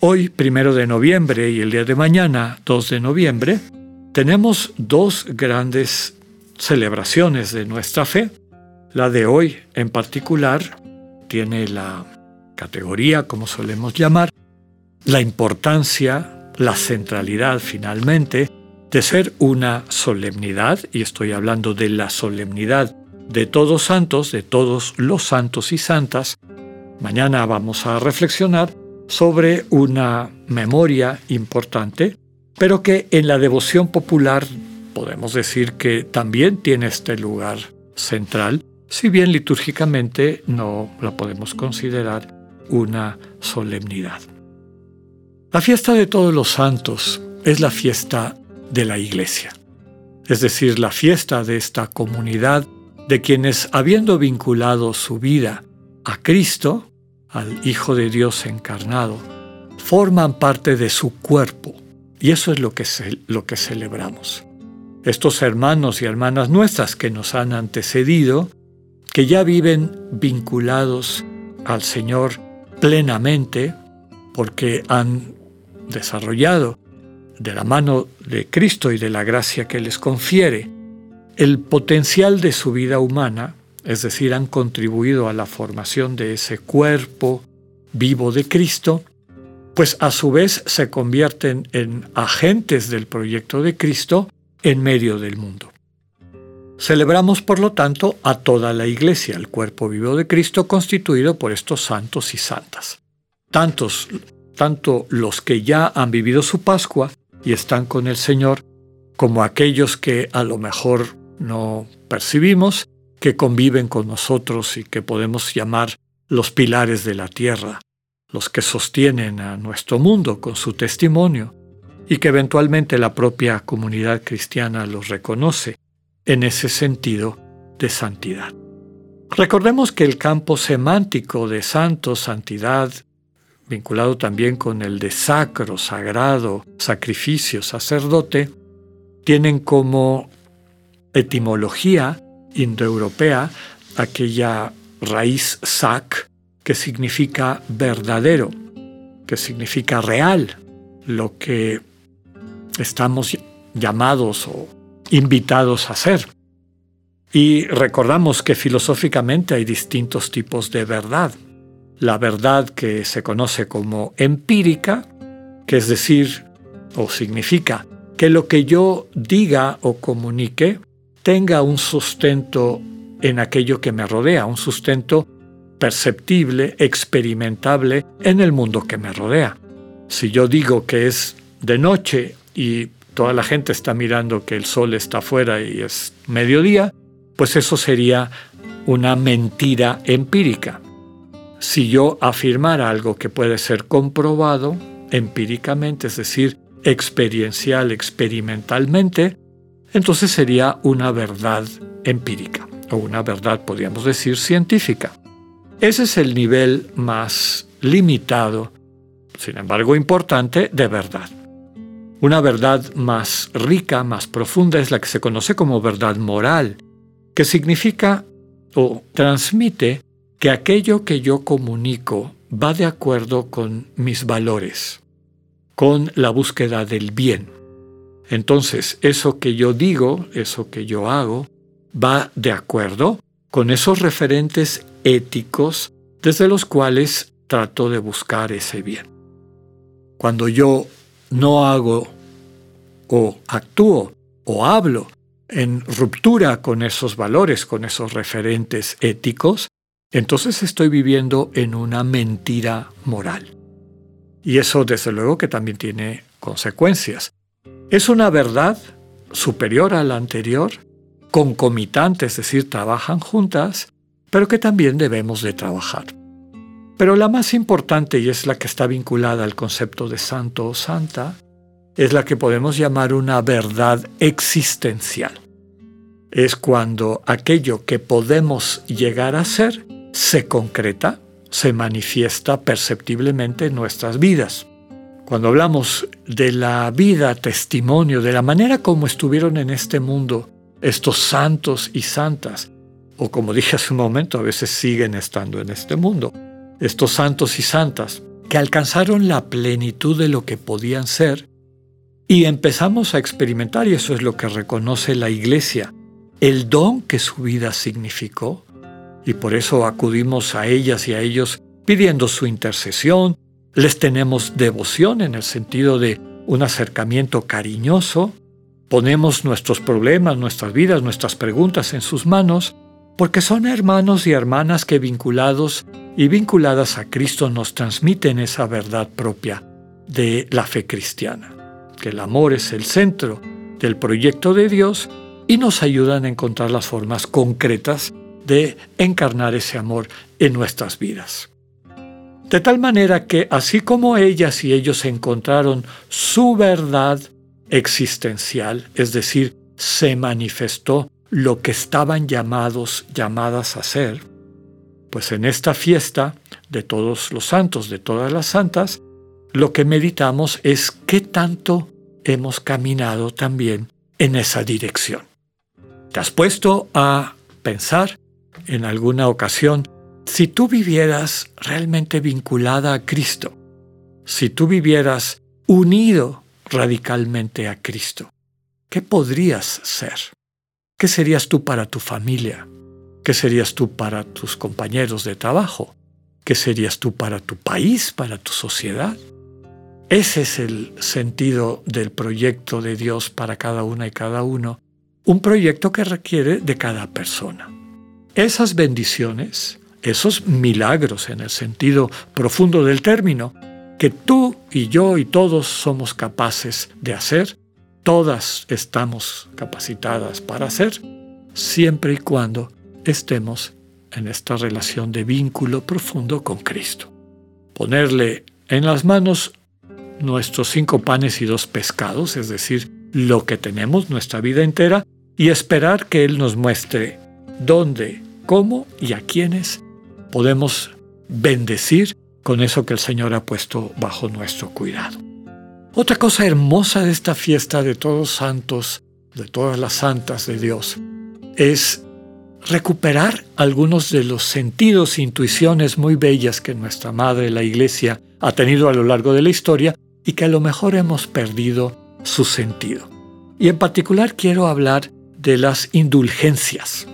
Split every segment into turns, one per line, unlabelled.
Hoy, primero de noviembre y el día de mañana, 2 de noviembre, tenemos dos grandes celebraciones de nuestra fe. La de hoy, en particular, tiene la categoría, como solemos llamar, la importancia, la centralidad finalmente, de ser una solemnidad, y estoy hablando de la solemnidad de todos santos, de todos los santos y santas. Mañana vamos a reflexionar sobre una memoria importante, pero que en la devoción popular podemos decir que también tiene este lugar central, si bien litúrgicamente no la podemos considerar una solemnidad. La fiesta de todos los santos es la fiesta de la Iglesia, es decir, la fiesta de esta comunidad de quienes, habiendo vinculado su vida a Cristo, al Hijo de Dios encarnado, forman parte de su cuerpo. Y eso es lo que, lo que celebramos. Estos hermanos y hermanas nuestras que nos han antecedido, que ya viven vinculados al Señor plenamente, porque han desarrollado de la mano de Cristo y de la gracia que les confiere el potencial de su vida humana es decir, han contribuido a la formación de ese cuerpo vivo de Cristo, pues a su vez se convierten en agentes del proyecto de Cristo en medio del mundo. Celebramos, por lo tanto, a toda la Iglesia, el cuerpo vivo de Cristo constituido por estos santos y santas. Tantos, tanto los que ya han vivido su Pascua y están con el Señor, como aquellos que a lo mejor no percibimos que conviven con nosotros y que podemos llamar los pilares de la tierra, los que sostienen a nuestro mundo con su testimonio y que eventualmente la propia comunidad cristiana los reconoce en ese sentido de santidad. Recordemos que el campo semántico de santo, santidad, vinculado también con el de sacro, sagrado, sacrificio, sacerdote, tienen como etimología indoeuropea aquella raíz sac que significa verdadero, que significa real, lo que estamos llamados o invitados a ser. Y recordamos que filosóficamente hay distintos tipos de verdad. La verdad que se conoce como empírica, que es decir, o significa que lo que yo diga o comunique tenga un sustento en aquello que me rodea, un sustento perceptible, experimentable en el mundo que me rodea. Si yo digo que es de noche y toda la gente está mirando que el sol está afuera y es mediodía, pues eso sería una mentira empírica. Si yo afirmara algo que puede ser comprobado empíricamente, es decir, experiencial, experimentalmente, entonces sería una verdad empírica o una verdad, podríamos decir, científica. Ese es el nivel más limitado, sin embargo importante, de verdad. Una verdad más rica, más profunda es la que se conoce como verdad moral, que significa o transmite que aquello que yo comunico va de acuerdo con mis valores, con la búsqueda del bien. Entonces, eso que yo digo, eso que yo hago, va de acuerdo con esos referentes éticos desde los cuales trato de buscar ese bien. Cuando yo no hago o actúo o hablo en ruptura con esos valores, con esos referentes éticos, entonces estoy viviendo en una mentira moral. Y eso desde luego que también tiene consecuencias. Es una verdad superior a la anterior, concomitante, es decir, trabajan juntas, pero que también debemos de trabajar. Pero la más importante, y es la que está vinculada al concepto de santo o santa, es la que podemos llamar una verdad existencial. Es cuando aquello que podemos llegar a ser se concreta, se manifiesta perceptiblemente en nuestras vidas. Cuando hablamos de la vida, testimonio, de la manera como estuvieron en este mundo estos santos y santas, o como dije hace un momento, a veces siguen estando en este mundo, estos santos y santas, que alcanzaron la plenitud de lo que podían ser, y empezamos a experimentar, y eso es lo que reconoce la Iglesia, el don que su vida significó, y por eso acudimos a ellas y a ellos pidiendo su intercesión, les tenemos devoción en el sentido de un acercamiento cariñoso, ponemos nuestros problemas, nuestras vidas, nuestras preguntas en sus manos, porque son hermanos y hermanas que vinculados y vinculadas a Cristo nos transmiten esa verdad propia de la fe cristiana, que el amor es el centro del proyecto de Dios y nos ayudan a encontrar las formas concretas de encarnar ese amor en nuestras vidas. De tal manera que así como ellas y ellos encontraron su verdad existencial, es decir, se manifestó lo que estaban llamados, llamadas a ser, pues en esta fiesta de todos los santos, de todas las santas, lo que meditamos es qué tanto hemos caminado también en esa dirección. ¿Te has puesto a pensar en alguna ocasión si tú vivieras realmente vinculada a Cristo? Si tú vivieras unido radicalmente a Cristo, ¿qué podrías ser? ¿Qué serías tú para tu familia? ¿Qué serías tú para tus compañeros de trabajo? ¿Qué serías tú para tu país, para tu sociedad? Ese es el sentido del proyecto de Dios para cada una y cada uno, un proyecto que requiere de cada persona. Esas bendiciones, esos milagros en el sentido profundo del término, que tú y yo y todos somos capaces de hacer, todas estamos capacitadas para hacer, siempre y cuando estemos en esta relación de vínculo profundo con Cristo. Ponerle en las manos nuestros cinco panes y dos pescados, es decir, lo que tenemos nuestra vida entera, y esperar que Él nos muestre dónde, cómo y a quiénes podemos bendecir con eso que el Señor ha puesto bajo nuestro cuidado. Otra cosa hermosa de esta fiesta de todos santos, de todas las santas de Dios, es recuperar algunos de los sentidos e intuiciones muy bellas que nuestra Madre, la Iglesia, ha tenido a lo largo de la historia y que a lo mejor hemos perdido su sentido. Y en particular quiero hablar de las indulgencias.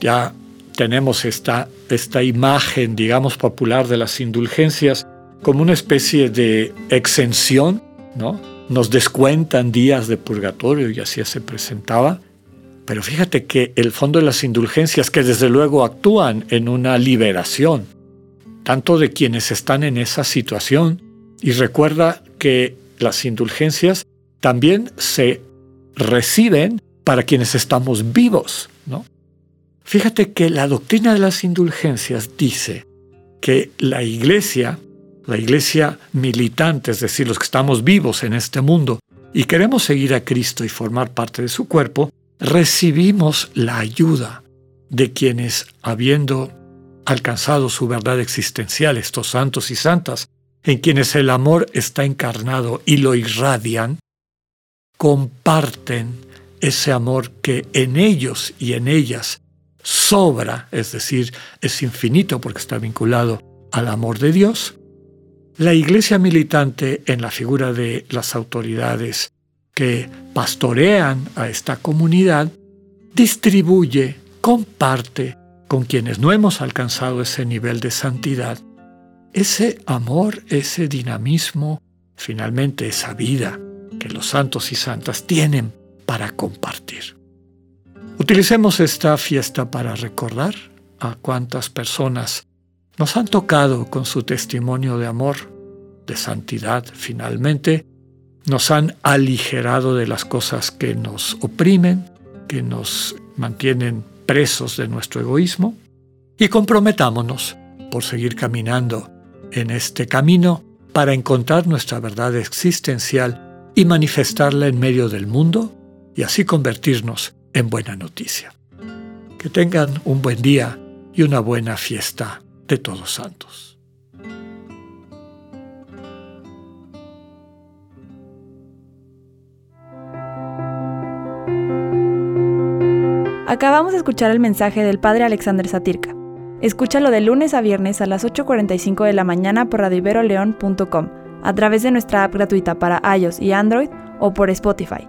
Ya tenemos esta, esta imagen, digamos, popular de las indulgencias como una especie de exención nos descuentan días de purgatorio y así se presentaba. Pero fíjate que el fondo de las indulgencias, que desde luego actúan en una liberación, tanto de quienes están en esa situación, y recuerda que las indulgencias también se reciben para quienes estamos vivos, ¿no? Fíjate que la doctrina de las indulgencias dice que la iglesia la iglesia militante, es decir, los que estamos vivos en este mundo y queremos seguir a Cristo y formar parte de su cuerpo, recibimos la ayuda de quienes, habiendo alcanzado su verdad existencial, estos santos y santas, en quienes el amor está encarnado y lo irradian, comparten ese amor que en ellos y en ellas sobra, es decir, es infinito porque está vinculado al amor de Dios, la iglesia militante, en la figura de las autoridades que pastorean a esta comunidad, distribuye, comparte con quienes no hemos alcanzado ese nivel de santidad, ese amor, ese dinamismo, finalmente esa vida que los santos y santas tienen para compartir. Utilicemos esta fiesta para recordar a cuántas personas nos han tocado con su testimonio de amor, de santidad finalmente, nos han aligerado de las cosas que nos oprimen, que nos mantienen presos de nuestro egoísmo, y comprometámonos por seguir caminando en este camino para encontrar nuestra verdad existencial y manifestarla en medio del mundo y así convertirnos en buena noticia. Que tengan un buen día y una buena fiesta de todos santos.
Acabamos de escuchar el mensaje del Padre Alexander Satirka. Escúchalo de lunes a viernes a las 8.45 de la mañana por radioiberoleón.com, a través de nuestra app gratuita para iOS y Android o por Spotify.